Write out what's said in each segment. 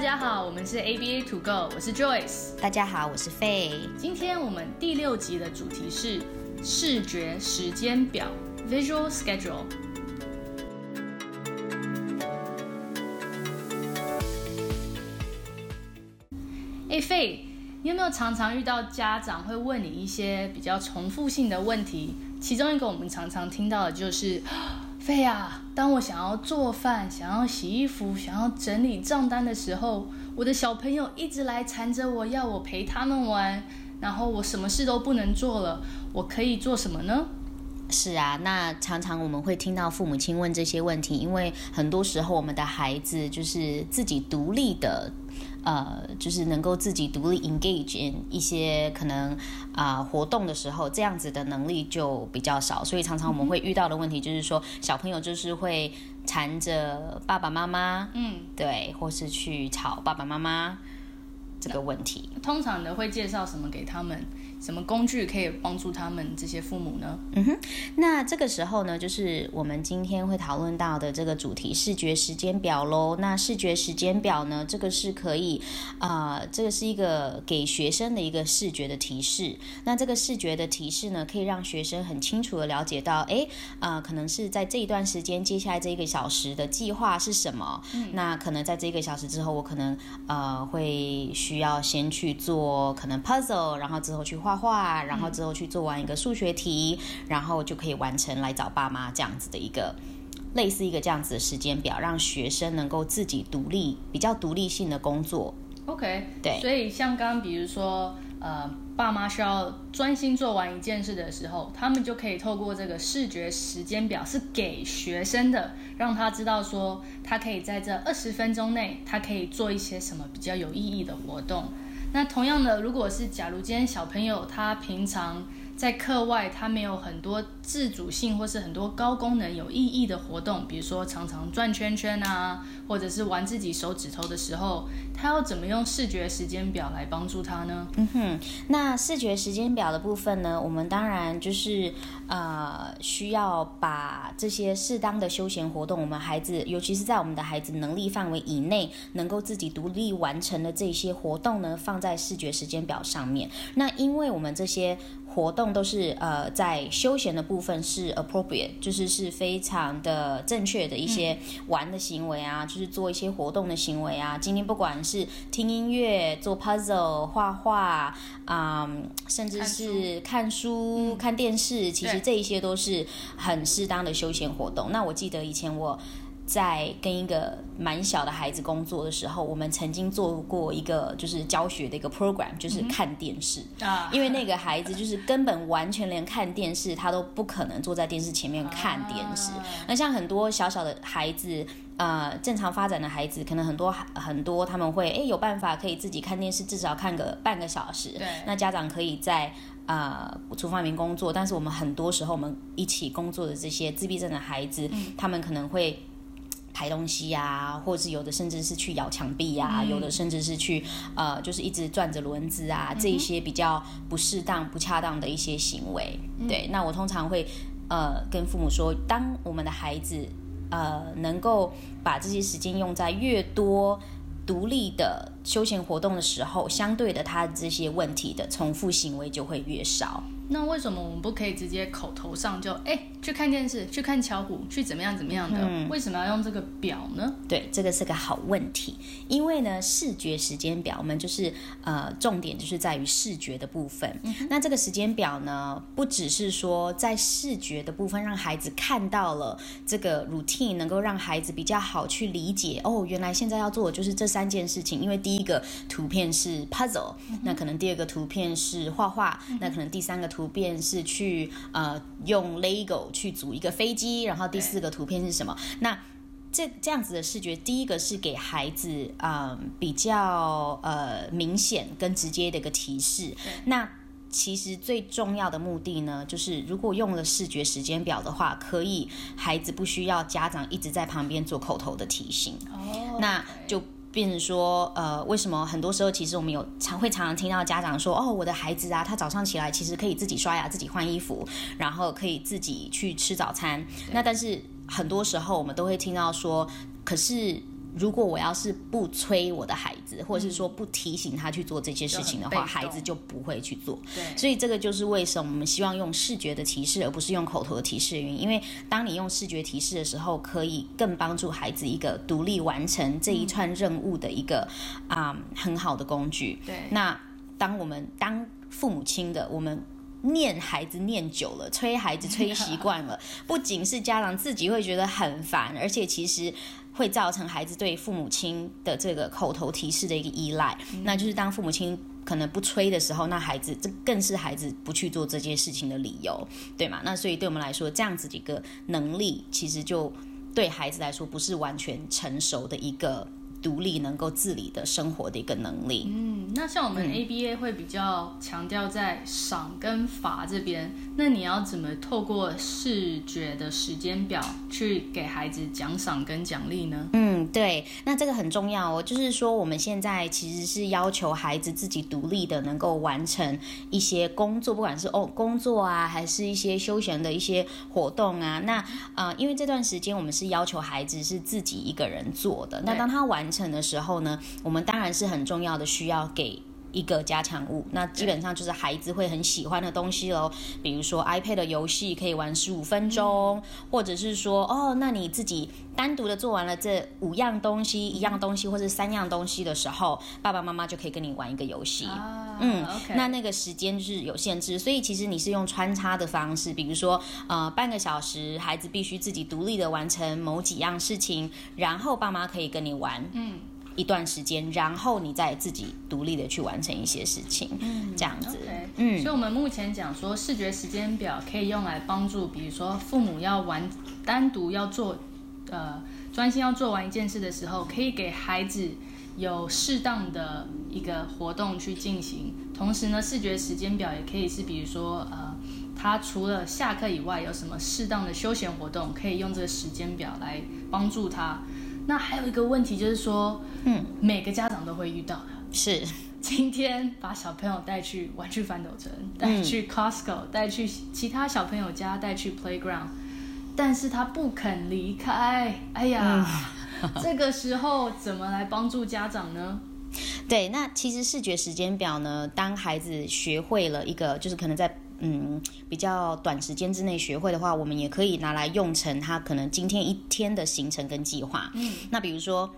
大家好，我们是 ABA To Go，我是 Joyce。大家好，我是 Fay。今天我们第六集的主题是视觉时间表 （Visual Schedule）。哎，Faye，你有没有常常遇到家长会问你一些比较重复性的问题？其中一个我们常常听到的就是。对呀，当我想要做饭、想要洗衣服、想要整理账单的时候，我的小朋友一直来缠着我，要我陪他们玩，然后我什么事都不能做了。我可以做什么呢？是啊，那常常我们会听到父母亲问这些问题，因为很多时候我们的孩子就是自己独立的。呃，就是能够自己独立 engage in 一些可能啊、呃、活动的时候，这样子的能力就比较少，所以常常我们会遇到的问题就是说，小朋友就是会缠着爸爸妈妈，嗯，对，或是去吵爸爸妈妈这个问题。通常的会介绍什么给他们？什么工具可以帮助他们这些父母呢？嗯哼，那这个时候呢，就是我们今天会讨论到的这个主题——视觉时间表喽。那视觉时间表呢，这个是可以，啊、呃，这个是一个给学生的一个视觉的提示。那这个视觉的提示呢，可以让学生很清楚的了解到，哎，啊、呃，可能是在这一段时间，接下来这一个小时的计划是什么？嗯，那可能在这一个小时之后，我可能呃会需要先去做可能 puzzle，然后之后去画。画画，然后之后去做完一个数学题，嗯，然后就可以完成来找爸妈这样子的一个类似一个这样子的时间表，让学生能够自己独立，比较独立性的工作。OK，对。所以像刚刚比如说，呃，爸妈需要专心做完一件事的时候，他们就可以透过这个视觉时间表，是给学生的，让他知道说，他可以在这二十分钟内，他可以做一些什么比较有意义的活动。那同样的，如果是假如今天小朋友他平常在课外他没有很多自主性或是很多高功能有意义的活动，比如说常常转圈圈啊，或者是玩自己手指头的时候，他要怎么用视觉时间表来帮助他呢？嗯哼，那视觉时间表的部分呢，我们当然就是呃需要把这些适当的休闲活动，我们孩子尤其是在我们的孩子能力范围以内，能够自己独立完成的这些活动呢，放在视觉时间表上面。那因为我们这些活动都是呃在休闲的部分是 appropriate，就是是非常的正确的一些玩的行为啊，嗯、就是做一些活动的行为啊。今天不管是听音乐、做 puzzle、画画啊、嗯，甚至是看书、看，书、嗯、看电视，其实这一些都是很适当的休闲活动。那我记得以前我。在跟一个蛮小的孩子工作的时候，我们曾经做过一个就是教学的一个 program，就是看电视啊。因为那个孩子就是根本完全连看电视他都不可能坐在电视前面看电视。那像很多小小的孩子，呃，正常发展的孩子，可能很多很多他们会诶有办法可以自己看电视，至少看个半个小时。对。那家长可以在呃厨房里面工作，但是我们很多时候我们一起工作的这些自闭症的孩子，他们可能会。抬东西呀、啊，或者是有的甚至是去咬墙壁呀、啊嗯，有的甚至是去呃，就是一直转着轮子啊，嗯、这一些比较不适当、不恰当的一些行为。嗯、对，那我通常会呃跟父母说，当我们的孩子呃能够把这些时间用在越多独立的休闲活动的时候，相对的，他这些问题的重复行为就会越少。那为什么我们不可以直接口头上就哎去看电视，去看巧虎，去怎么样怎么样的？嗯，为什么要用这个表呢？对，这个是个好问题。因为呢，视觉时间表，我们就是呃，重点就是在于视觉的部分。嗯。那这个时间表呢，不只是说在视觉的部分让孩子看到了这个 routine，能够让孩子比较好去理解。哦，原来现在要做的就是这三件事情。因为第一个图片是 puzzle，嗯，那可能第二个图片是画画，嗯，那可能第三个图。图片是去呃用 Lego 去组一个飞机，然后第四个图片是什么？那这这样子的视觉，第一个是给孩子呃比较呃明显跟直接的一个提示。那其实最重要的目的呢，就是如果用了视觉时间表的话，可以孩子不需要家长一直在旁边做口头的提醒。哦，那就。变成说，呃，为什么很多时候其实我们有常会常常听到家长说，哦，我的孩子啊，他早上起来其实可以自己刷牙、自己换衣服，然后可以自己去吃早餐。那但是很多时候我们都会听到说，可是如果我要是不催我的孩子，或者是说不提醒他去做这些事情的话，孩子就不会去做。对，所以这个就是为什么我们希望用视觉的提示，而不是用口头的提示的原因。因为当你用视觉提示的时候，可以更帮助孩子一个独立完成这一串任务的一个啊、嗯嗯、很好的工具。对，那当我们当父母亲的我们。念孩子念久了，催孩子催习惯了，不仅是家长自己会觉得很烦，而且其实会造成孩子对父母亲的这个口头提示的一个依赖。嗯、那就是当父母亲可能不催的时候，那孩子这更是孩子不去做这件事情的理由，对吗？那所以对我们来说，这样子的一个能力，其实就对孩子来说不是完全成熟的一个。独立能够自理的生活的一个能力。嗯，那像我们 ABA 会比较强调在赏跟罚这边，嗯，那你要怎么透过视觉的时间表去给孩子奖赏跟奖励呢？嗯，对，那这个很重要哦。就是说，我们现在其实是要求孩子自己独立的能够完成一些工作，不管是哦工作啊，还是一些休闲的一些活动啊。那呃，因为这段时间我们是要求孩子是自己一个人做的。那当他完成的时候呢，我们当然是很重要的，需要给一个加强物。那基本上就是孩子会很喜欢的东西喽，比如说 iPad 的游戏可以玩十五分钟，嗯，或者是说哦，那你自己单独的做完了这五样东西，一样东西或者三样东西的时候，爸爸妈妈就可以跟你玩一个游戏。啊，嗯那那个时间就是有限制，所以其实你是用穿插的方式，比如说呃半个小时，孩子必须自己独立的完成某几样事情，然后爸妈可以跟你玩。嗯。一段时间，然后你再自己独立的去完成一些事情，嗯，这样子，okay. 嗯。所以，我们目前讲说，视觉时间表可以用来帮助，比如说父母要完单独要做，呃，专心要做完一件事的时候，可以给孩子有适当的一个活动去进行。同时呢，视觉时间表也可以是，比如说，呃，他除了下课以外，有什么适当的休闲活动，可以用这个时间表来帮助他。那还有一个问题就是说，嗯，每个家长都会遇到的是，今天把小朋友带去玩具反斗城，带去 Costco，带去其他小朋友家，带去 Playground，但是他不肯离开。哎呀，嗯、这个时候怎么来帮助家长呢？对，那其实视觉时间表呢，当孩子学会了一个，就是可能在。嗯，比较短时间之内学会的话，我们也可以拿来用成他可能今天一天的行程跟计划。嗯，那比如说，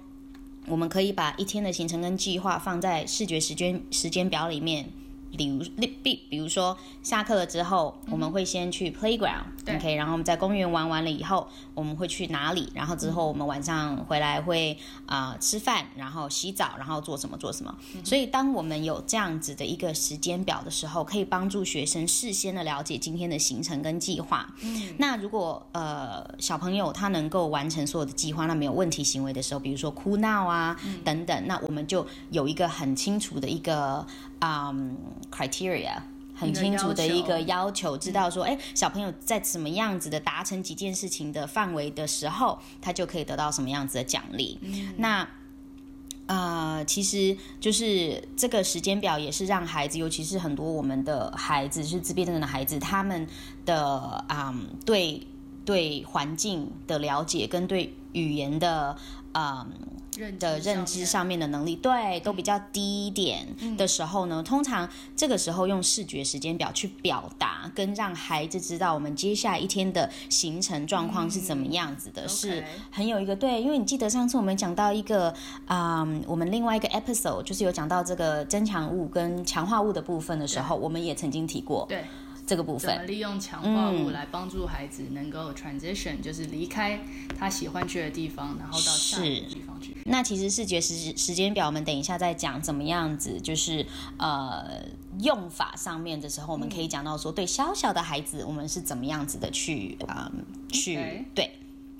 我们可以把一天的行程跟计划放在视觉时间时间表里面。比如，比比如说，下课了之后，我们会先去 playground，OK，、okay? 然后我们在公园玩完了以后，我们会去哪里？然后之后我们晚上回来会啊、呃、吃饭，然后洗澡，然后做什么做什么。所以，当我们有这样子的一个时间表的时候，可以帮助学生事先的了解今天的行程跟计划。嗯，那如果呃小朋友他能够完成所有的计划，那没有问题行为的时候，比如说哭闹啊、嗯、等等，那我们就有一个很清楚的一个。嗯、um,，criteria 很清楚的一个要求，知道说，哎、嗯，小朋友在什么样子的达成几件事情的范围的时候，他就可以得到什么样子的奖励。嗯、那呃，其实就是这个时间表也是让孩子，尤其是很多我们的孩子，是自闭症的孩子，他们的嗯，对对环境的了解跟对语言的嗯。的认知上面的能力，对，都比较低一点的时候呢，嗯、通常这个时候用视觉时间表去表达，跟让孩子知道我们接下来一天的行程状况是怎么样子的，嗯、是很有一个对，因为你记得上次我们讲到一个啊、嗯，我们另外一个 episode 就是有讲到这个增强物跟强化物的部分的时候，我们也曾经提过，对。这个部分，怎么利用强化物来帮助孩子能够 transition，、嗯、就是离开他喜欢去的地方，然后到下一个地方去。那其实视觉时时间表，我们等一下再讲怎么样子，就是呃用法上面的时候，我们可以讲到说，对小小的孩子，我们是怎么样子的去啊、呃、去.对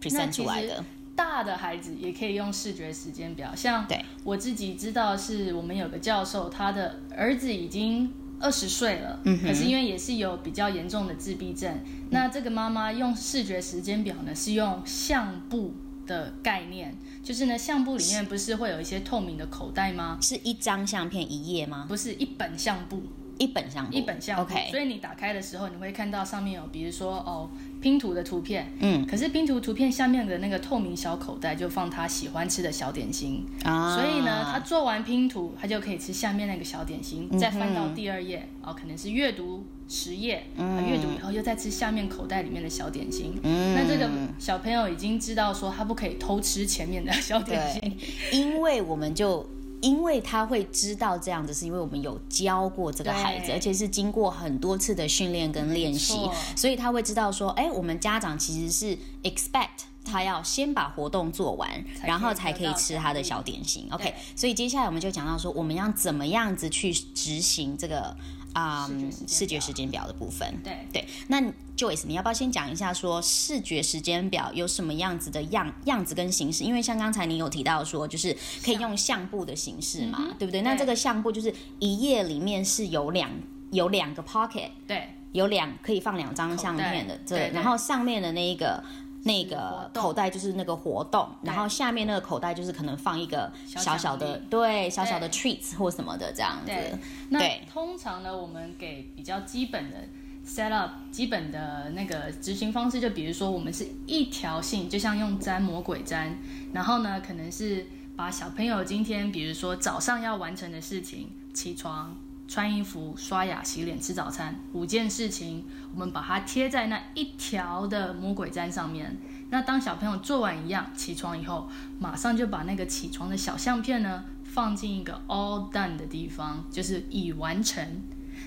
present 出来的。大的孩子也可以用视觉时间表，像对我自己知道，是我们有个教授，他的儿子已经。二十岁了，可是因为也是有比较严重的自闭症，嗯、那这个妈妈用视觉时间表呢，是用相簿的概念，就是呢，相簿里面不是会有一些透明的口袋吗？是一张相片一页吗？不是，一本相簿，一本相簿，一本相簿。所以你打开的时候，你会看到上面有，比如说哦，拼图的图片，嗯，可是拼图图片下面的那个透明小口袋就放他喜欢吃的小点心，啊，所以呢，他做完拼图，他就可以吃下面那个小点心，再翻到第二页，哦、嗯，可能是阅读十页，嗯，阅读以后又再吃下面口袋里面的小点心，嗯，那这个小朋友已经知道说他不可以偷吃前面的小点心，因为我们就。因为他会知道这样子，是因为我们有教过这个孩子，而且是经过很多次的训练跟练习，所以他会知道说，哎，我们家长其实是 expect 他要先把活动做完，然后才可以吃他的小点心。OK，所以接下来我们就讲到说，我们要怎么样子去执行这个。啊、um，视觉时间表的部分。对对，那 Joyce，你要不要先讲一下说视觉时间表有什么样子的样样子跟形式？因为像刚才你有提到说，就是可以用相簿的形式嘛，对不对？那这个相簿就是一页里面是有两有两个 pocket，对，有两可以放两张相片的，对，然后上面的那一个。那个口袋就是那个活动，然后下面那个口袋就是可能放一个小小的，对，小小的 treats 或什么的这样子。对，那通常呢，我们给比较基本的 set up，基本的那个执行方式，就比如说我们是一条线，就像用粘魔鬼粘，然后呢，可能是把小朋友今天，比如说早上要完成的事情，起床。穿衣服、刷牙、洗脸、吃早餐，五件事情，我们把它贴在那一条的魔鬼毡上面。那当小朋友做完一样，起床以后，马上就把那个起床的小相片呢，放进一个 all done 的地方，就是已完成。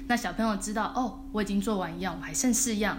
那小朋友知道哦，我已经做完一样，我还剩四样。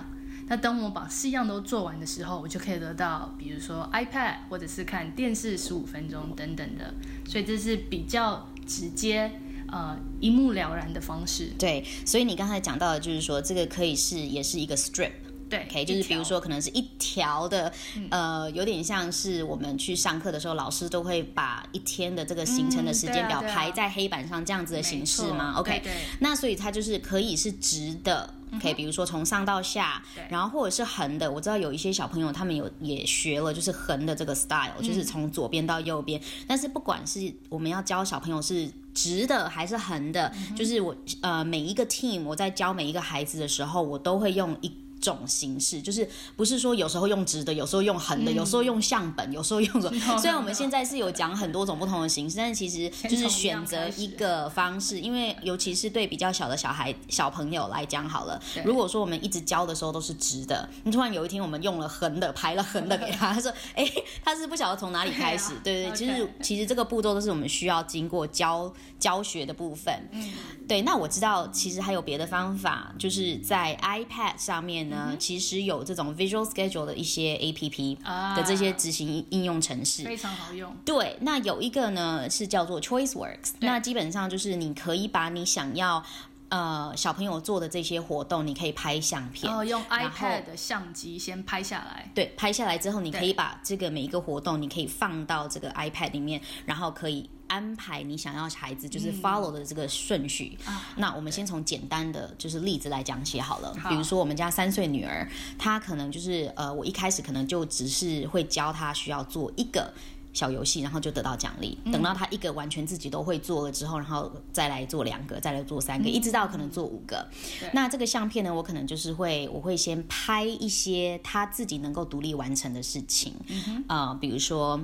那当我把四样都做完的时候，我就可以得到，比如说 iPad，或者是看电视十五分钟等等的。所以这是比较直接。呃，一目了然的方式。对，所以你刚才讲到的，就是说这个可以是也是一个 strip。对，OK，就是比如说可能是一条的，呃，有点像是我们去上课的时候，老师都会把一天的这个行程的时间表排在黑板上这样子的形式吗？OK，对，那所以它就是可以是直的。可以，比如说从上到下，然后或者是横的。我知道有一些小朋友他们有也学了，就是横的这个 style，嗯，就是从左边到右边。但是不管是我们要教小朋友是直的还是横的，嗯，就是我呃每一个 team 我在教每一个孩子的时候，我都会用一。种形式就是不是说有时候用直的，有时候用横的，嗯，有时候用相本，有时候用什么。虽然我们现在是有讲很多种不同的形式，但是其实就是选择一个方式，因为尤其是对比较小的小孩小朋友来讲，好了，如果说我们一直教的时候都是直的，你突然有一天我们用了横的，排了横的给他，他说，哎，欸，他是不晓得从哪里开始，对对，对，其实其实这个步骤都是我们需要经过教教学的部分。嗯，对，那我知道其实还有别的方法，就是在 iPad 上面呢。嗯、其实有这种 Visual Schedule 的一些 APP 的这些执行应用程式，非常好用。对，那有一个呢是叫做 ChoiceWorks，那基本上就是你可以把你想要呃小朋友做的这些活动，你可以拍相片，哦，用 iPad 的相机先拍下来。对，拍下来之后，你可以把这个每一个活动，你可以放到这个 iPad 里面，然后可以。安排你想要孩子就是 follow 的这个顺序。嗯。那我们先从简单的就是例子来讲起好了。好。比如说我们家三岁女儿，她可能就是呃，我一开始可能就只是会教她需要做一个小游戏，然后就得到奖励。等到他一个完全自己都会做了之后，然后再来做两个，再来做三个，一直到可能做五个。那这个相片呢，我可能就是会我会先拍一些他自己能够独立完成的事情。嗯。呃，比如说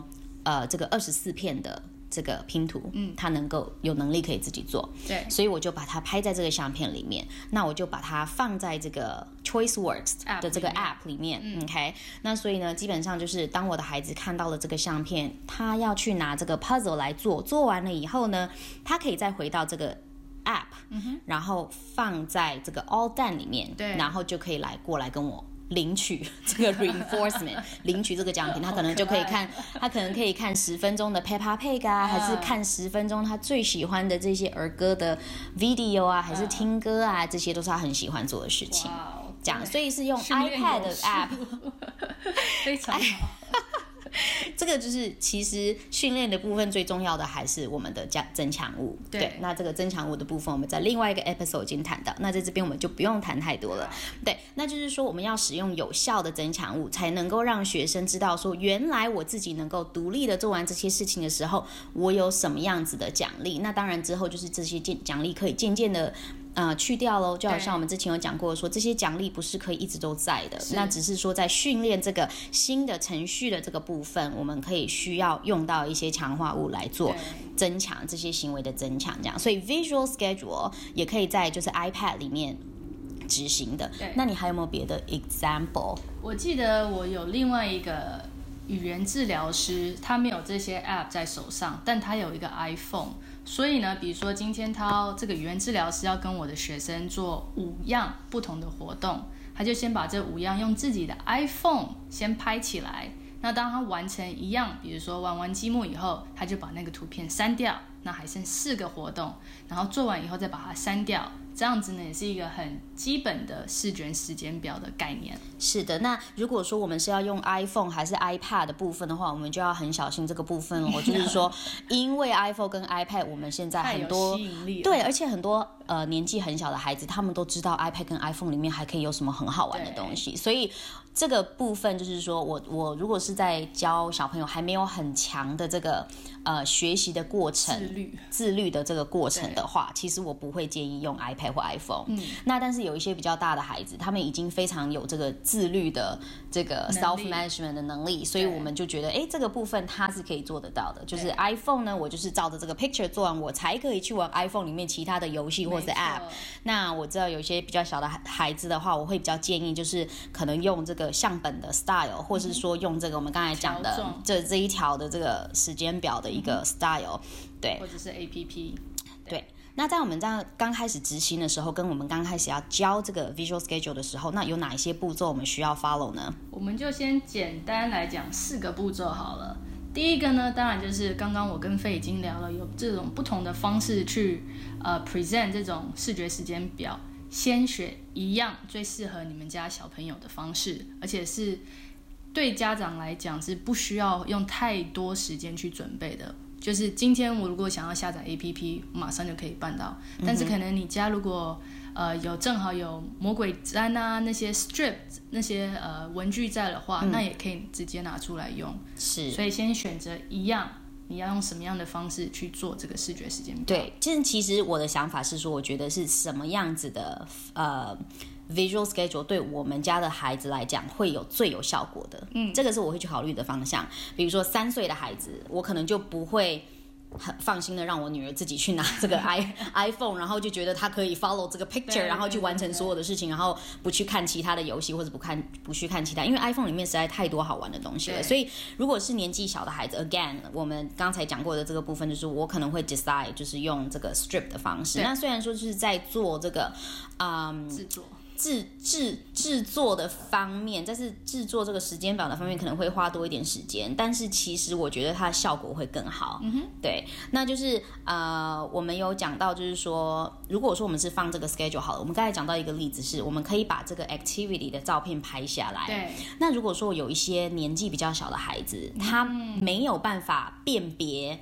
呃，这个二十四片的。这个拼图，嗯，他能够有能力可以自己做，对，所以我就把它拍在这个相片里面，那我就把它放在这个 ChoiceWorks 的这个 App 里面，里面，嗯，OK，那所以呢，基本上就是当我的孩子看到了这个相片，他要去拿这个 puzzle 来做，做完了以后呢，他可以再回到这个 App，嗯，然后放在这个 All Done 里面，对，然后就可以来过来跟我。领取 这个 reinforcement，领取这个奖品，他可能就可以看，他可能可以看十分钟的 Peppa Pig 啊，还是看十分钟他最喜欢的这些儿歌的 video 啊，还是听歌啊，这些都是他很喜欢做的事情。这样，所以是用 iPad 的 app，非常好。这个就是其实训练的部分最重要的还是我们的加增强物对。对，那这个增强物的部分我们在另外一个 episode 已经谈到，那在这边我们就不用谈太多了。对，那就是说我们要使用有效的增强物，才能够让学生知道说，原来我自己能够独立的做完这些事情的时候，我有什么样子的奖励。那当然之后就是这些奖奖励可以渐渐的。呃去掉喽。就好像我们之前有讲过说，说这些奖励不是可以一直都在的，那只是说在训练这个新的程序的这个部分，我们可以需要用到一些强化物来做增强这些行为的增强，这样。所以 visual schedule 也可以在就是 iPad 里面执行的。对，那你还有没有别的 example？我记得我有另外一个。语言治疗师他没有这些 app 在手上，但他有一个 iPhone，所以呢，比如说今天他这个语言治疗师要跟我的学生做五样不同的活动，他就先把这五样用自己的 iPhone 先拍起来。那当他完成一样，比如说玩完积木以后，他就把那个图片删掉，那还剩四个活动，然后做完以后再把它删掉。这样子呢，也是一个很基本的视觉时间表的概念。是的，那如果说我们是要用 iPhone 还是 iPad 的部分的话，我们就要很小心这个部分哦。就是说，因为 iPhone 跟 iPad，我们现在很多吸引力，对，而且很多呃年纪很小的孩子，他们都知道 iPad 跟 iPhone 里面还可以有什么很好玩的东西，所以这个部分就是说我我如果是在教小朋友还没有很强的这个。呃，学习的过程，自律，自律的这个过程的话，其实我不会建议用 iPad 或 iPhone。嗯，那但是有一些比较大的孩子，他们已经非常有这个自律的这个 self management 的能力，所以我们就觉得，哎，这个部分他是可以做得到的。就是 iPhone 呢，我就是照着这个 picture 做完，我才可以去玩 iPhone 里面其他的游戏或是 app。那我知道有一些比较小的孩子的话，我会比较建议就是可能用这个相本的 style，或是说用这个我们刚才讲的这这一条的这个时间表的。一个 style，对，或者是 APP，对，那在我们这样刚开始执行的时候，跟我们刚开始要教这个 visual schedule 的时候，那有哪一些步骤我们需要 follow 呢？我们就先简单来讲四个步骤好了。第一个呢，当然就是刚刚我跟 Faye 已经聊了，有这种不同的方式去呃 present 这种视觉时间表，先选一样最适合你们家小朋友的方式，而且是。对家长来讲是不需要用太多时间去准备的，就是今天我如果想要下载 APP，马上就可以办到。但是可能你家如果呃有正好有魔鬼毡啊那些 strip 那些呃文具在的话，嗯，那也可以直接拿出来用。是，所以先选择一样，你要用什么样的方式去做这个视觉时间表？对，其其实我的想法是说，我觉得是什么样子的呃。Visual schedule 对我们家的孩子来讲会有最有效果的，嗯，这个是我会去考虑的方向。比如说三岁的孩子，我可能就不会很放心的让我女儿自己去拿 这个 i iPhone，然后就觉得她可以 follow 这个 picture，然后去完成所有的事情，然后不去看其他的游戏或者不看不去看其他，因为 iPhone 里面实在太多好玩的东西了。所以如果是年纪小的孩子，again，我们刚才讲过的这个部分，就是我可能会 decide 就是用这个 strip 的方式。那虽然说就是在做这个，嗯，制作。制制制作的方面，但是制作这个时间表的方面可能会花多一点时间，但是其实我觉得它的效果会更好。嗯哼，对，那就是呃，我们有讲到，就是说，如果说我们是放这个 schedule 好了，我们刚才讲到一个例子是，我们可以把这个 activity 的照片拍下来。对，那如果说有一些年纪比较小的孩子，他没有办法辨别。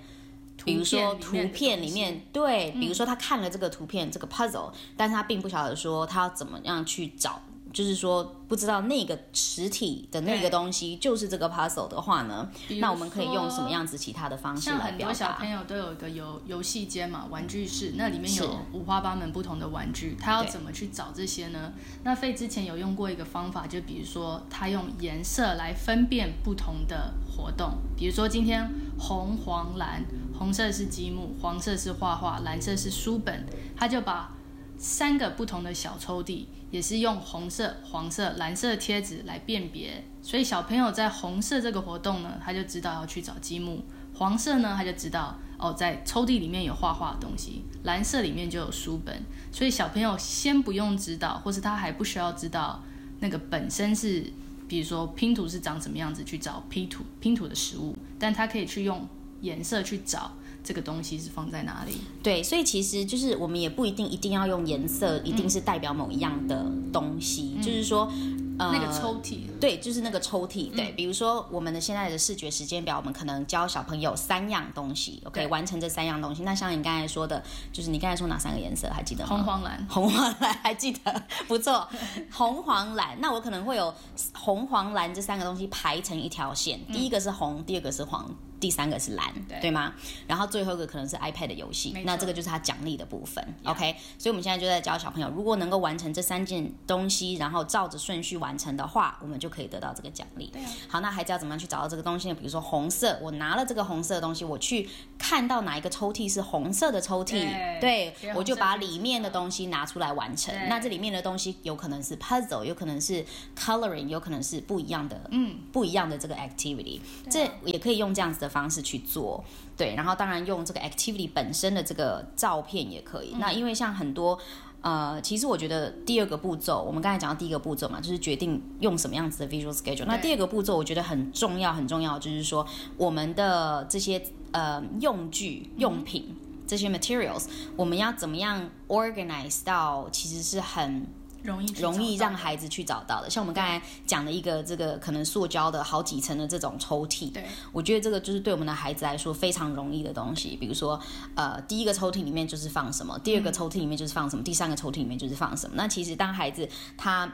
比如说图片里面，对，比如说他看了这个图片，这个 puzzle，但是他并不晓得说他要怎么样去找。就是说，不知道那个实体的那个东西就是这个 puzzle 的话呢，那我们可以用什么样子其他的方式来表达？像很多小朋友都有一个游游戏间嘛，玩具室，那里面有五花八门不同的玩具，他要怎么去找这些呢？那费之前有用过一个方法，就比如说他用颜色来分辨不同的活动，比如说今天红、黄、蓝，红色是积木，黄色是画画，蓝色是书本，他就把三个不同的小抽屉。也是用红色、黄色、蓝色贴纸来辨别，所以小朋友在红色这个活动呢，他就知道要去找积木；黄色呢，他就知道哦，在抽屉里面有画画的东西；蓝色里面就有书本。所以小朋友先不用知道，或是他还不需要知道那个本身是，比如说拼图是长什么样子去找拼图拼图的实物，但他可以去用颜色去找。这个东西是放在哪里？对，所以其实就是我们也不一定一定要用颜色，一定是代表某一样的东西。嗯、就是说，呃，那个抽屉，对，就是那个抽屉。对，嗯、比如说我们的现在的视觉时间表，我们可能教小朋友三样东西，OK，完成这三样东西。那像你刚才说的，就是你刚才说哪三个颜色还记得吗？红、黄、蓝。红、黄、蓝还记得？不错，红、黄、蓝。那我可能会有红、黄、蓝这三个东西排成一条线。第一个是红，第二个是黄。第三个是蓝，对，对吗？然后最后一个可能是 iPad 的游戏，那这个就是他奖励的部分。OK，所以我们现在就在教小朋友，如果能够完成这三件东西，然后照着顺序完成的话，我们就可以得到这个奖励。对啊。好，那孩子要怎么样去找到这个东西呢？比如说红色，我拿了这个红色的东西，我去看到哪一个抽屉是红色的抽屉，对，对我就把里面的东西拿出来完成。那这里面的东西有可能是 puzzle，有可能是 coloring，有可能是不一样的，嗯，不一样的这个 activity，这也可以用这样子的方式去做，对。然后当然用这个 activity 本身的这个照片也可以。嗯、那因为像很多，呃，其实我觉得第二个步骤，我们刚才讲到第一个步骤嘛，就是决定用什么样子的 visual schedule。那第二个步骤我觉得很重要，很重要，就是说我们的这些呃用具、用品、嗯、这些 materials，我们要怎么样 organize 到其实是很。容易容易让孩子去找到的，像我们刚才讲的一个这个可能塑胶的好几层的这种抽屉，对，我觉得这个就是对我们的孩子来说非常容易的东西。比如说，呃，第一个抽屉里面就是放什么，第二个抽屉里面就是放什么，第三个抽屉里面就是放什么。那其实当孩子他。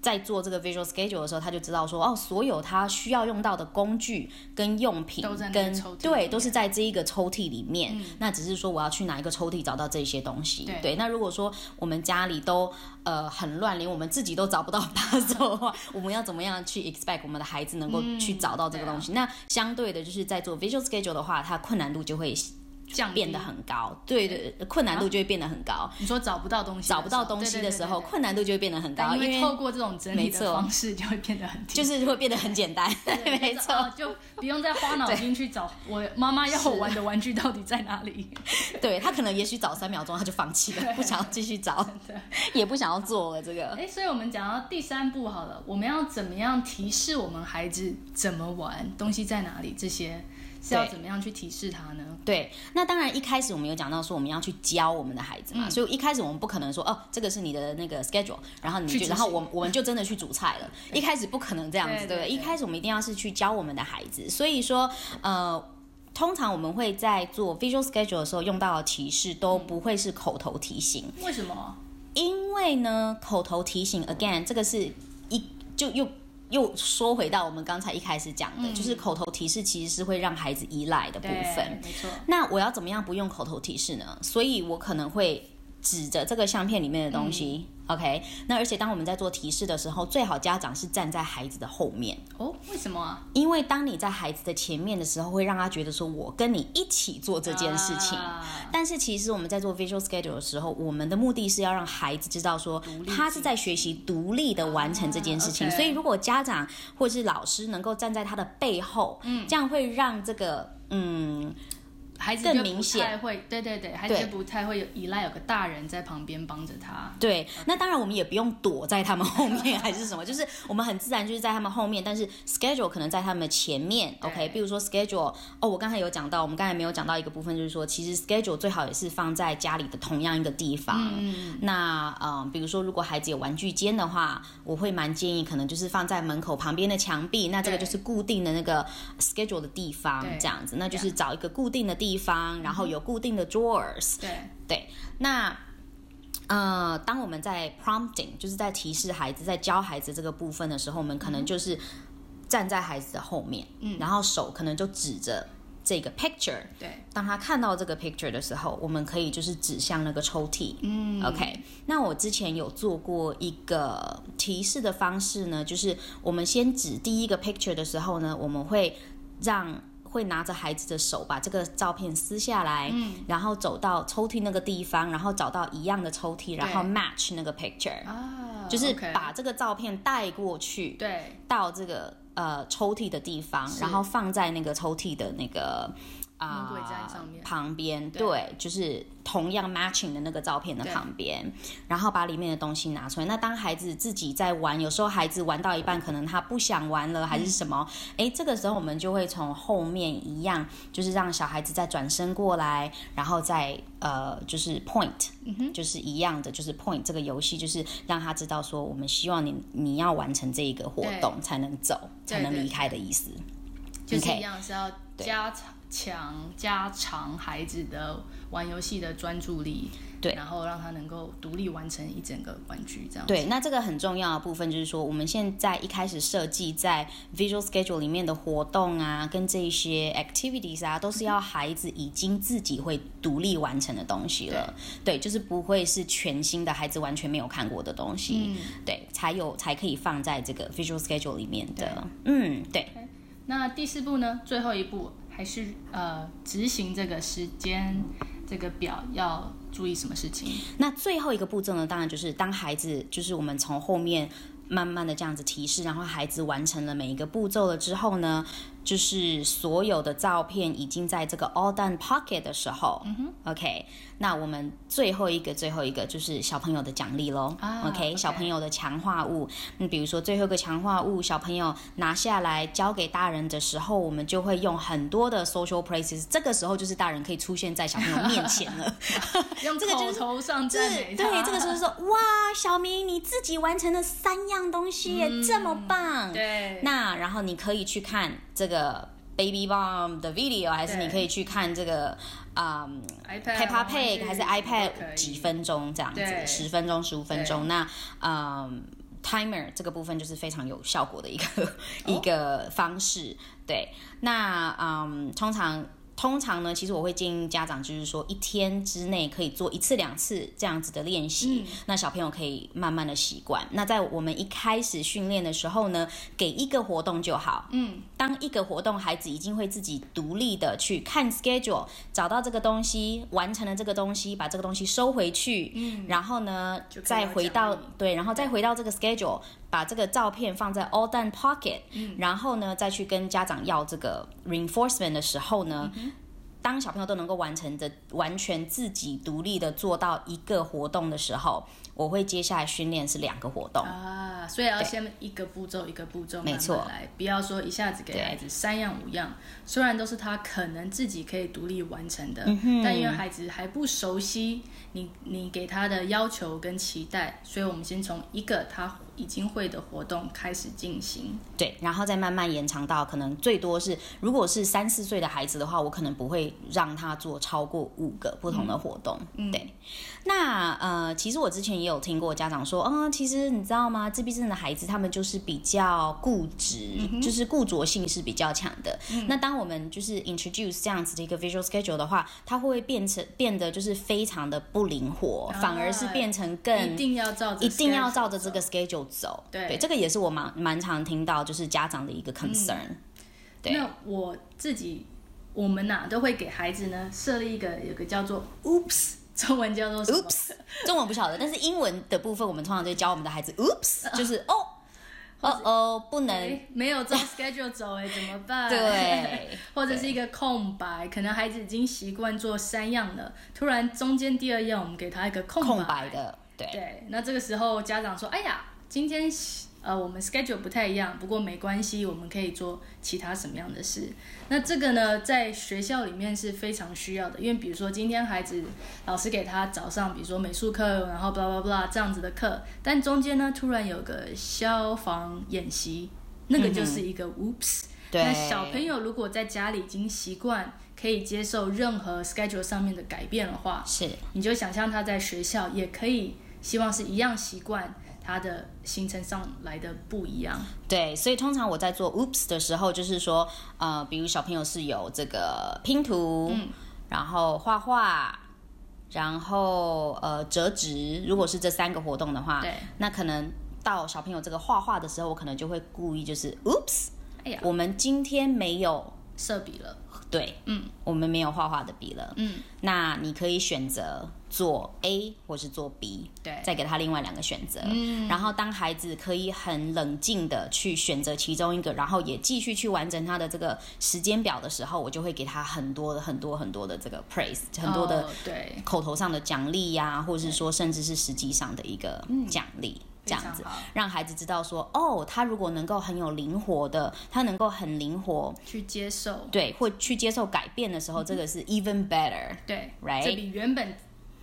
在做这个 visual schedule 的时候，他就知道说，哦，所有他需要用到的工具跟用品跟，对，都是在这一个抽屉里面。嗯、那只是说我要去哪一个抽屉找到这些东西。对，对，那如果说我们家里都呃很乱，连我们自己都找不到 puzzle 的话，我们要怎么样去 expect 我们的孩子能够去找到这个东西？嗯啊、那相对的，就是在做 visual schedule 的话，它困难度就会。降变得很高，对对，困难度就会变得很高。你说找不到东西，找不到东西的时候，困难度就会变得很高。因为透过这种整理的方式，就会变得很，就是会变得很简单。对，没错，就不用再花脑筋去找我妈妈要我玩的玩具到底在哪里。对，他可能也许找三秒钟他就放弃了，不想要继续找，也不想要做了这个。哎，所以我们讲到第三步好了，我们要怎么样提示我们孩子怎么玩，东西在哪里这些。是要怎么样去提示他呢？对，那当然一开始我们有讲到说我们要去教我们的孩子嘛，嗯、所以一开始我们不可能说哦，这个是你的那个 schedule，然后你就然后我我们就真的去煮菜了。一开始不可能这样子，对，对不对？一开始我们一定要是去教我们的孩子，所以说呃，通常我们会在做 visual schedule 的时候用到的提示都不会是口头提醒。为什么？因为呢，口头提醒 again 这个是一就又。又说回到我们刚才一开始讲的，嗯、就是口头提示其实是会让孩子依赖的部分。没错。那我要怎么样不用口头提示呢？所以我可能会指着这个相片里面的东西。嗯 OK，那而且当我们在做提示的时候，最好家长是站在孩子的后面哦。为什么啊？因为当你在孩子的前面的时候，会让他觉得说我跟你一起做这件事情。啊、但是其实我们在做 visual schedule 的时候，我们的目的是要让孩子知道说他是在学习独立的完成这件事情。啊 okay、所以如果家长或者是老师能够站在他的背后，嗯，这样会让这个嗯。孩子更明显会，对对对，孩子不太会有依赖，有个大人在旁边帮着他。对，那当然我们也不用躲在他们后面还是什么，就是我们很自然就是在他们后面，但是 schedule 可能在他们前面。OK，比如说 schedule，哦，我刚才有讲到，我们刚才没有讲到一个部分，就是说其实 schedule 最好也是放在家里的同样一个地方。嗯，那嗯、呃，比如说如果孩子有玩具间的话，我会蛮建议可能就是放在门口旁边的墙壁，那这个就是固定的那个 schedule 的地方，这样子，那就是找一个固定的地方。地方，然后有固定的 drawers。对对，那呃，当我们在 prompting，就是在提示孩子，在教孩子这个部分的时候，我们可能就是站在孩子的后面，嗯，然后手可能就指着这个 picture。对，当他看到这个 picture 的时候，我们可以就是指向那个抽屉。嗯，OK。那我之前有做过一个提示的方式呢，就是我们先指第一个 picture 的时候呢，我们会让。会拿着孩子的手把这个照片撕下来，嗯，然后走到抽屉那个地方，然后找到一样的抽屉，然后 match 那个 picture，啊，就是把这个照片带过去，对，到这个呃抽屉的地方，然后放在那个抽屉的那个。啊，旁边对，就是同样 matching 的那个照片的旁边，然后把里面的东西拿出来。那当孩子自己在玩，有时候孩子玩到一半，可能他不想玩了，还是什么？哎、嗯，这个时候我们就会从后面一样，就是让小孩子再转身过来，然后再呃，就是 point，就是一样的，就是 point 这个游戏，就是让他知道说，我们希望你你要完成这一个活动才能走，才能离开的意思。就是一样是要加强。强加长孩子的玩游戏的专注力。对，然后让他能够独立完成一整个玩具，这样。对，那这个很重要的部分就是说，我们现在一开始设计在 Visual Schedule 里面的活动啊，跟这一些 activities 啊，都是要孩子已经自己会独立完成的东西了。对，对，就是不会是全新的孩子完全没有看过的东西。嗯，对，才有才可以放在这个 Visual Schedule 里面的。嗯，对。那第四步呢？最后一步还是呃执行这个时间这个表要。注意什么事情？那最后一个步骤呢？当然就是当孩子，就是我们从后面慢慢的这样子提示，然后孩子完成了每一个步骤了之后呢，就是所有的照片已经在这个 all done pocket 的时候，嗯哼，OK。那我们最后一个最后一个就是小朋友的奖励喽、啊、，OK，小朋友的强化物。你比如说最后一个强化物，小朋友拿下来交给大人的时候，我们就会用很多的 social places，。这个时候就是大人可以出现在小朋友面前了，用口头上赞。对，这个时候说哇，小明你自己完成了三样东西耶，嗯、这么棒。对，那然后你可以去看这个 Baby Bomb 的 video，还是你可以去看这个。啊、um,，Peppa Pig 还是 iPad 几分钟这样子，十分钟、十五分钟。那嗯、um,，Timer 这个部分就是非常有效果的一个、哦、一个方式。对，那嗯，um, 通常。通常呢，其实我会建议家长，就是说一天之内可以做一次两次这样子的练习，嗯、那小朋友可以慢慢的习惯。那在我们一开始训练的时候呢，给一个活动就好。嗯，当一个活动，孩子已经会自己独立的去看 schedule，找到这个东西，完成了这个东西，把这个东西收回去。嗯，然后呢，再回到对，然后再回到这个 schedule，把这个照片放在 all done pocket。嗯，然后呢，再去跟家长要这个 reinforcement 的时候呢。嗯当小朋友都能够完成的完全自己独立的做到一个活动的时候，我会接下来训练是两个活动啊，所以要先一个步骤一个步骤没错来，不要说一下子给孩子三样五样，虽然都是他可能自己可以独立完成的，嗯，但因为孩子还不熟悉你你给他的要求跟期待，所以我们先从一个他。已经会的活动开始进行，对，然后再慢慢延长到可能最多是，如果是三四岁的孩子的话，我可能不会让他做超过五个不同的活动。嗯，对。那呃，其实我之前也有听过家长说，嗯，其实你知道吗？自闭症的孩子他们就是比较固执，嗯、就是固着性是比较强的。嗯、那当我们就是 introduce 这样子的一个 visual schedule 的话，它会变成变得就是非常的不灵活，啊、反而是变成更一定要照着一定要照着这个 schedule。走。对，对，这个也是我蛮蛮常听到，就是家长的一个 concern。嗯、对，那我自己，我们呐、啊、都会给孩子呢设立一个有个叫做 “oops”，中文叫做 “oops”，中文不晓得，但是英文的部分我们通常就教我们的孩子 “oops”，就是哦哦哦，不能。没有照 schedule 走哎，怎么办？对，或者是一个空白，可能孩子已经习惯做三样了，突然中间第二样我们给他一个空白，空白的，对。对，那这个时候家长说：“哎呀。”今天呃，我们 schedule 不太一样，不过没关系，我们可以做其他什么样的事。那这个呢，在学校里面是非常需要的，因为比如说今天孩子老师给他早上，比如说美术课，然后 blah blah blah 这样子的课，但中间呢突然有个消防演习，那个就是一个 oops。对。那小朋友如果在家里已经习惯可以接受任何 schedule 上面的改变的话，是，你就想象他在学校也可以，希望是一样习惯。他的行程上来的不一样，对，所以通常我在做 oops 的时候，就是说，呃，比如小朋友是有这个拼图，嗯，然后画画，然后呃折纸，如果是这三个活动的话，对，那可能到小朋友这个画画的时候，我可能就会故意就是 oops，哎呀，我们今天没有色笔了。对，嗯，我们没有画画的笔了，嗯，那你可以选择做 A 或是做 B，对，再给他另外两个选择，嗯，然后当孩子可以很冷静的去选择其中一个，然后也继续去完成他的这个时间表的时候，我就会给他很多的很多很多的这个 praise，很多的对。口头上的奖励呀，或者是说甚至是实际上的一个奖励。这样子，让孩子知道说，哦，他如果能够很有灵活的，他能够很灵活去接受，对，或去接受改变的时候，嗯、这个是 even better，对，right，这比原本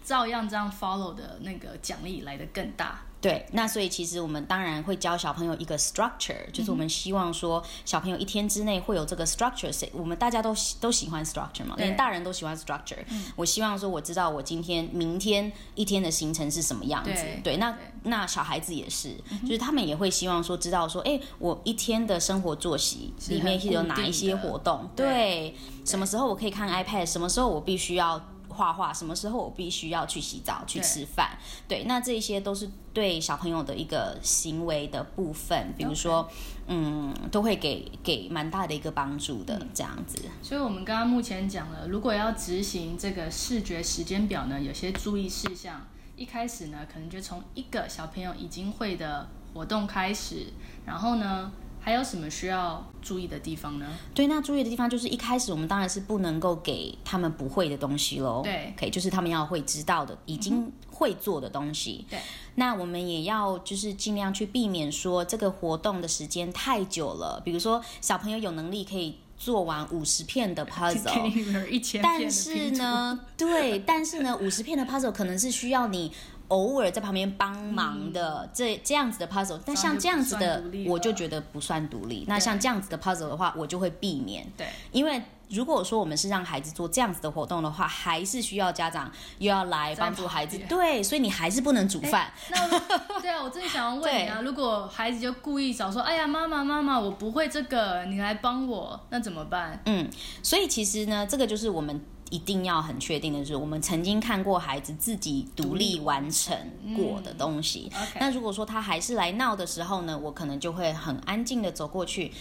照样这样 follow 的那个奖励来的更大。对，那所以其实我们当然会教小朋友一个 structure，就是我们希望说小朋友一天之内会有这个 structure，我们大家都都喜欢 structure 嘛，连大人都喜欢 structure。我希望说我知道我今天、明天一天的行程是什么样子。对，对那那小孩子也是，就是他们也会希望说知道说，哎，我一天的生活作息里面是有哪一些活动？对，对什么时候我可以看 iPad？什么时候我必须要？画画，什么时候我必须要去洗澡、去吃饭？对，那这些都是对小朋友的一个行为的部分，比如说.嗯，都会给给蛮大的一个帮助的，这样子。所以，我们刚刚目前讲了，如果要执行这个视觉时间表呢，有些注意事项。一开始呢，可能就从一个小朋友已经会的活动开始，然后呢。还有什么需要注意的地方呢？对，那注意的地方就是一开始我们当然是不能够给他们不会的东西喽。对，可以，就是他们要会知道的、已经会做的东西。对，那我们也要就是尽量去避免说这个活动的时间太久了。比如说小朋友有能力可以做完五十片的 puzzle，但是呢，对，但是呢，五十片的 puzzle 可能是需要你。偶尔在旁边帮忙的、嗯、这这样子的 puzzle，但像这样子的我就觉得不算独立。那像这样子的 puzzle 的话，我就会避免。对，因为如果说我们是让孩子做这样子的活动的话，还是需要家长又要来帮助孩子。对，所以你还是不能煮饭。那 对啊，我真的想要问你啊，如果孩子就故意找说，哎呀，妈妈妈妈，我不会这个，你来帮我，那怎么办？嗯，所以其实呢，这个就是我们。一定要很确定的是，我们曾经看过孩子自己独立完成过的东西。嗯 okay. 那如果说他还是来闹的时候呢，我可能就会很安静的走过去，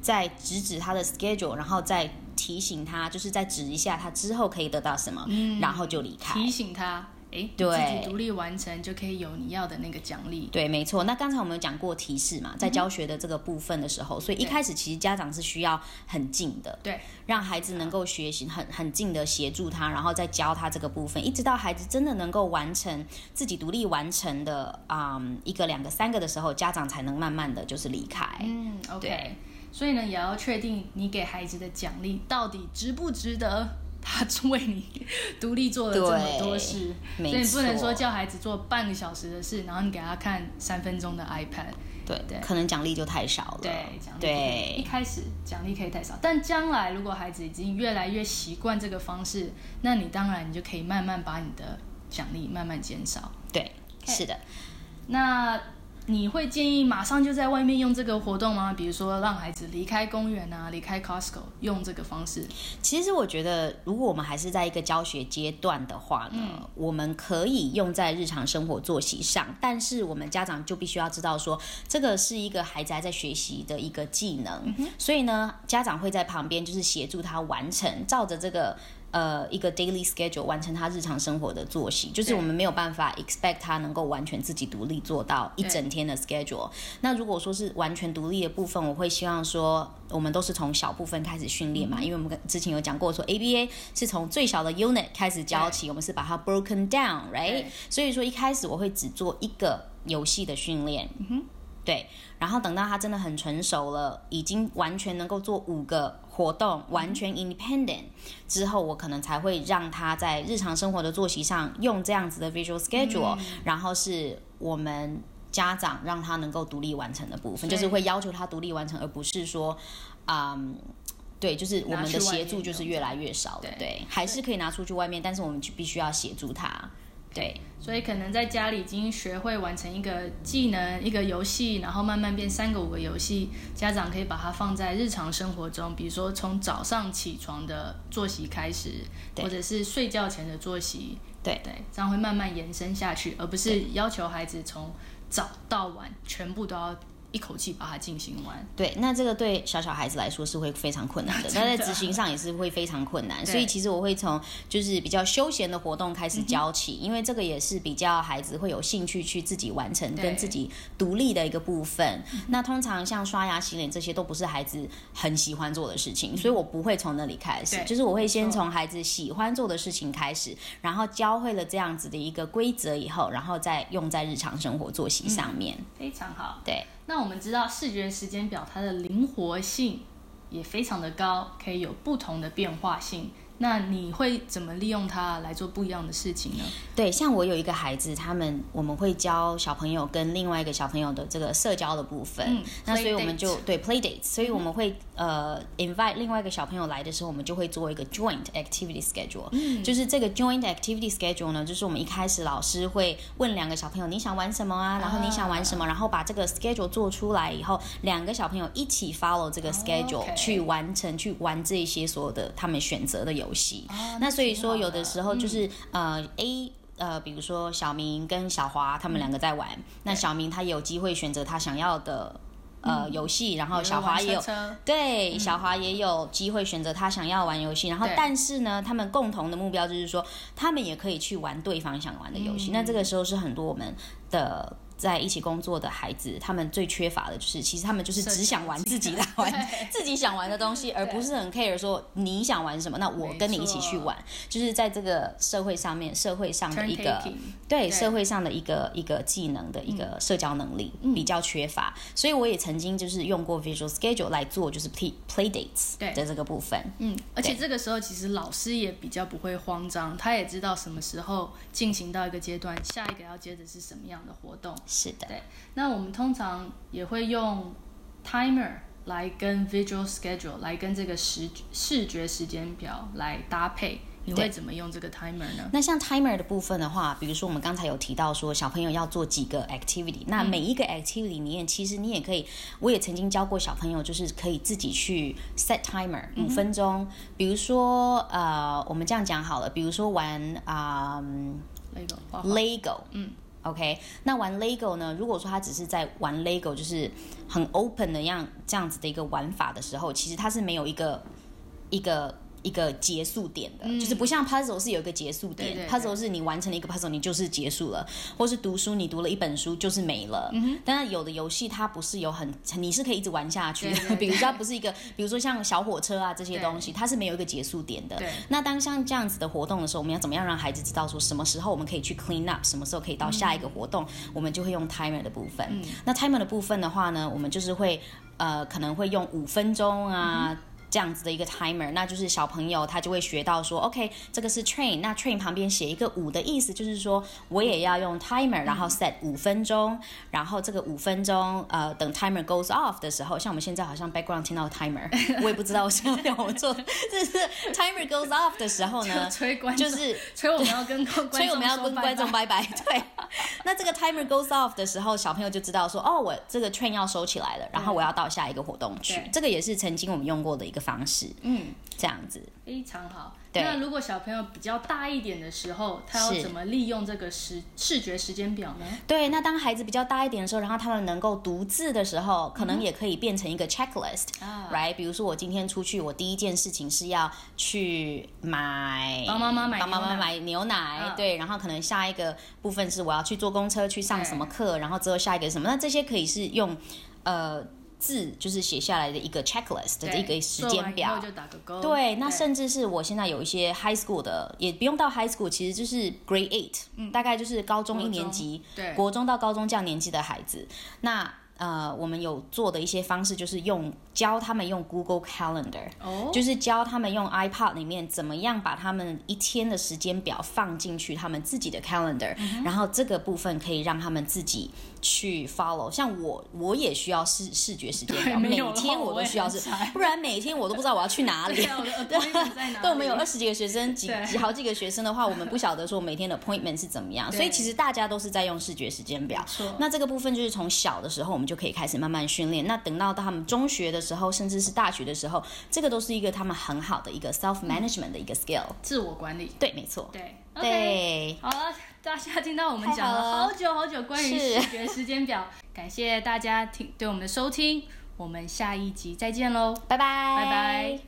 再指指他的 schedule，然后再提醒他，就是再指一下他之后可以得到什么，嗯、然后就离开。提醒他。哎，对，自己独立完成就可以有你要的那个奖励。对，没错。那刚才我们有讲过提示嘛，在教学的这个部分的时候，嗯、所以一开始其实家长是需要很近的，对，让孩子能够学习，很很近的协助他，然后再教他这个部分，一直到孩子真的能够完成自己独立完成的啊、嗯、一个、两个、三个的时候，家长才能慢慢的就是离开。嗯，OK。所以呢，也要确定你给孩子的奖励到底值不值得。他为你独立做了这么多事，所以你不能说叫孩子做半个小时的事，然后你给他看三分钟的 iPad，对对，可能奖励就太少了。对，奖励对，一开始奖励可以太少，但将来如果孩子已经越来越习惯这个方式，那你当然你就可以慢慢把你的奖励慢慢减少。对.是的，那。你会建议马上就在外面用这个活动吗？比如说让孩子离开公园啊，离开 Costco，用这个方式。其实我觉得，如果我们还是在一个教学阶段的话呢，嗯，我们可以用在日常生活作息上。但是我们家长就必须要知道说，这个是一个孩子还在学习的一个技能，嗯，所以呢，家长会在旁边就是协助他完成，照着这个。呃，一个 daily schedule 完成他日常生活的作息，就是我们没有办法 expect 他能够完全自己独立做到一整天的 schedule。那如果说是完全独立的部分，我会希望说，我们都是从小部分开始训练嘛，因为我们之前有讲过说 ABA 是从最小的 unit 开始教起，我们是把它 broken down，right？所以说一开始我会只做一个游戏的训练。嗯哼。对，然后等到他真的很成熟了，已经完全能够做五个活动，完全 independent 之后，我可能才会让他在日常生活的作息上用这样子的 visual schedule，、嗯、然后是我们家长让他能够独立完成的部分，就是会要求他独立完成，而不是说，嗯，对，就是我们的协助就是越来越少了，对，对，还是可以拿出去外面，但是我们就必须要协助他。对，所以可能在家里已经学会完成一个技能、一个游戏，然后慢慢变三个、五个游戏。家长可以把它放在日常生活中，比如说从早上起床的作息开始，或者是睡觉前的作息。对对，这样会慢慢延伸下去，而不是要求孩子从早到晚全部都要。一口气把它进行完，对，那这个对小小孩子来说是会非常困难的，那在执行上也是会非常困难。所以其实我会从就是比较休闲的活动开始教起，嗯，因为这个也是比较孩子会有兴趣去自己完成跟自己独立的一个部分。那通常像刷牙、洗脸这些都不是孩子很喜欢做的事情，所以我不会从那里开始，就是我会先从孩子喜欢做的事情开始，然后教会了这样子的一个规则以后，然后再用在日常生活作息上面。嗯，非常好，对。那我们知道视觉时间表它的灵活性也非常的高，可以有不同的变化性。那你会怎么利用它来做不一样的事情呢？对，像我有一个孩子，他们我们会教小朋友跟另外一个小朋友的这个社交的部分。嗯、那所以我们就对 play dates，所以我们会、嗯、呃 invite 另外一个小朋友来的时候，我们就会做一个 joint activity schedule。嗯，就是这个 joint activity schedule 呢，就是我们一开始老师会问两个小朋友你想玩什么啊，然后你想玩什么，啊、然后把这个 schedule 做出来以后，两个小朋友一起 follow 这个 schedule、哦 okay、去完成去玩这些所有的他们选择的游戏。哦那所以说，有的时候就是、嗯、呃，A 呃，比如说小明跟小华他们两个在玩，嗯、那小明他有机会选择他想要的呃游戏，然后小华也有，有对，嗯、小华也有机会选择他想要玩游戏，然后但是呢，他们共同的目标就是说，他们也可以去玩对方想玩的游戏。嗯、那这个时候是很多我们的。在一起工作的孩子，他们最缺乏的就是，其实他们就是只想玩自己的 玩自己想玩的东西，而不是很 care 说你想玩什么，那我跟你一起去玩。就是在这个社会上面，社会上的一个对社会上的一个一个技能的一个社交能力比较缺乏，所以我也曾经就是用过 visual schedule 来做，就是 play play dates 的这个部分。嗯，而且这个时候其实老师也比较不会慌张，他也知道什么时候进行到一个阶段，下一个要接着是什么样的活动。是的，对。那我们通常也会用 timer 来跟 visual schedule 来跟这个视视觉时间表来搭配。你会怎么用这个 timer 呢？那像 timer 的部分的话，比如说我们刚才有提到说小朋友要做几个 activity，那每一个 activity 里面，其实你也可以，我也曾经教过小朋友，就是可以自己去 set timer 五分钟。嗯、比如说呃，我们这样讲好了，比如说玩啊、呃、Lego，Lego，嗯。OK，那玩 Lego 呢？如果说他只是在玩 Lego，就是很 open 的样这样子的一个玩法的时候，其实他是没有一个一个。一个结束点的，嗯、就是不像 puzzle 是有一个结束点，对对对，puzzle 是你完成了一个 puzzle，你就是结束了，或是读书，你读了一本书就是没了。但是有的游戏它不是有很，你是可以一直玩下去的。比如说它不是一个，比如说 像小火车啊这些东西，它是没有一个结束点的。对。那当像这样子的活动的时候，我们要怎么样让孩子知道说什么时候我们可以去 clean up，什么时候可以到下一个活动，嗯、我们就会用 timer 的部分。嗯、那 timer 的部分的话呢，我们就是会呃可能会用五分钟啊。嗯这样子的一个 timer，那就是小朋友他就会学到说，OK，这个是 train，那 train 旁边写一个五的意思，就是说我也要用 timer，然后 set 五分钟，然后这个五分钟，呃，等 timer goes off 的时候，像我们现在好像 background 听到 timer，我也不知道我现在要我做，就是 timer goes off 的时候呢，催观众，就是催我们要跟观众，催我们要跟观众拜拜，对，那这个 timer goes off 的时候，小朋友就知道说，哦，我这个 train 要收起来了，然后我要到下一个活动去，这个也是曾经我们用过的一个。方式，嗯，这样子非常好。对那如果小朋友比较大一点的时候，他要怎么利用这个视视觉时间表呢？对，那当孩子比较大一点的时候，然后他们能够独自的时候，可能也可以变成一个 checklist，right？、嗯、比如说我今天出去，我第一件事情是要去买帮妈妈买帮妈妈买牛奶，嗯、对，然后可能下一个部分是我要去坐公车去上什么课，然后之后下一个是什么？那这些可以是用呃。字就是写下来的一个 checklist 的一个时间表，对，那甚至是我现在有一些 high school 的，也不用到 high school，其实就是 grade eight，嗯，大概就是高中一年级，对，国中到高中这样年纪的孩子，那。呃，我们有做的一些方式，就是用教他们用 Google Calendar，哦，就是教他们用 iPad 里面怎么样把他们一天的时间表放进去他们自己的 Calendar，然后这个部分可以让他们自己去 follow。像我，我也需要视视觉时间表，每天我都需要是，不然每天我都不知道我要去哪里。对，对，我们有二十几个学生，几几好几个学生的话，我们不晓得说每天的 appointment 是怎么样，所以其实大家都是在用视觉时间表。那这个部分就是从小的时候我们。就可以开始慢慢训练。那等到到他们中学的时候，甚至是大学的时候，这个都是一个他们很好的一个 self management 的一个 skill，自我管理。对，没错。对，okay, 对。好了，大家听到我们讲了好久好久关于视觉时间表，感谢大家听对我们的收听，我们下一集再见喽，拜拜，拜拜。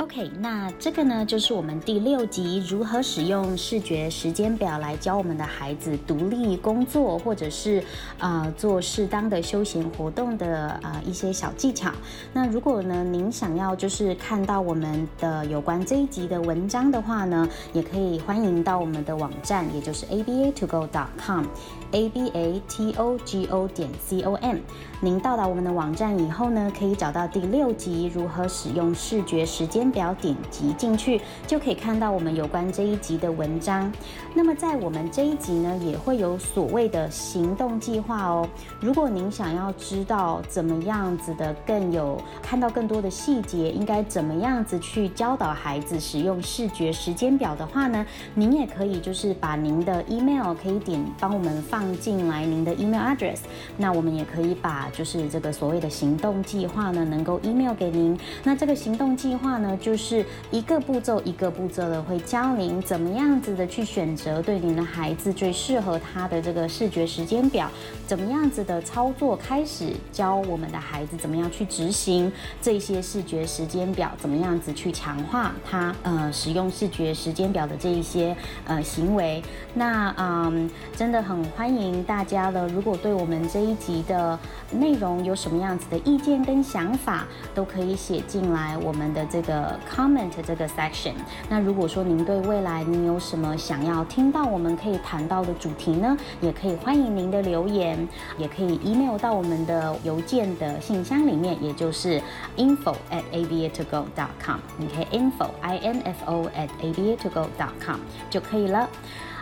OK，那这个呢，就是我们第六集如何使用视觉时间表来教我们的孩子独立工作，或者是啊、呃、做适当的休闲活动的啊、呃、一些小技巧。那如果呢，您想要就是看到我们的有关这一集的文章的话呢，也可以欢迎到我们的网站，也就是 aba to go dot com，aba t o g o 点 c o m。您到达我们的网站以后呢，可以找到第六集如何使用视觉时间表，点击进去就可以看到我们有关这一集的文章。那么在我们这一集呢，也会有所谓的行动计划哦。如果您想要知道怎么样子的更有看到更多的细节，应该怎么样子去教导孩子使用视觉时间表的话呢，您也可以就是把您的 email 可以点帮我们放进来您的 email address，那我们也可以把。就是这个所谓的行动计划呢，能够 email 给您。那这个行动计划呢，就是一个步骤一个步骤的会教您怎么样子的去选择对您的孩子最适合他的这个视觉时间表，怎么样子的操作开始教我们的孩子怎么样去执行这些视觉时间表，怎么样子去强化他呃使用视觉时间表的这一些呃行为。那嗯，真的很欢迎大家的。如果对我们这一集的内容有什么样子的意见跟想法，都可以写进来我们的这个 comment 这个 section。那如果说您对未来您有什么想要听到我们可以谈到的主题呢，也可以欢迎您的留言，也可以 email 到我们的邮件的信箱里面，也就是 info at aba togo com。你可以 info i n f o at aba togo com 就可以了。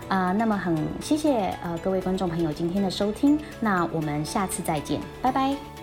啊、那么很谢谢呃各位观众朋友今天的收听，那我们下次再见，拜拜。